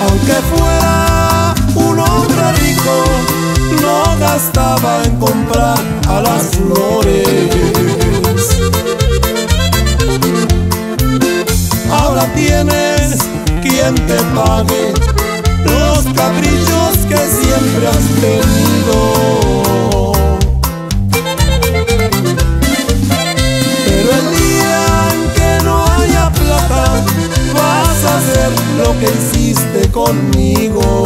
Aunque fuera un hombre rico, no gastaba en comprar a las flores. Ahora tienes quien te pague los caprichos que siempre has tenido. Conmigo.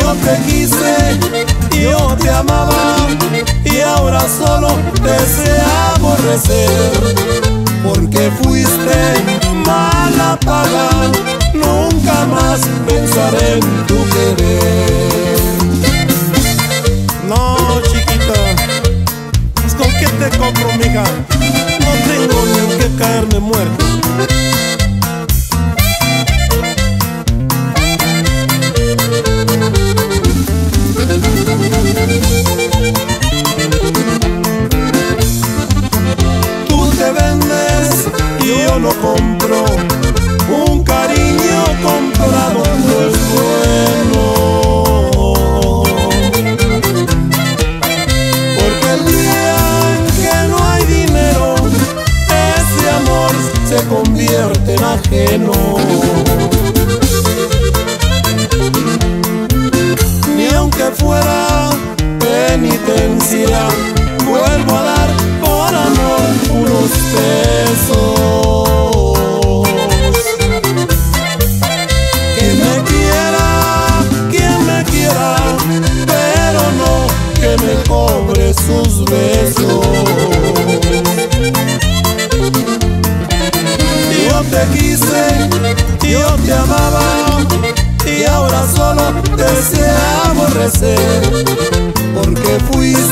Yo te quise, yo te amaba y ahora solo deseo aborrecer porque fuiste mala paga, nunca más pensaré en tu querer. No, chiquita, pues con qué te compro, mija. No tengo ni qué caerme muerto. Compro. Un cariño comprado no es bueno. Porque el día que no hay dinero, ese amor se convierte en ajeno. Ni aunque fuera penitencia, vuelvo a dar por amor unos pesos. sus besos. Yo te quise, yo te amaba y ahora solo deseamos recer porque fuiste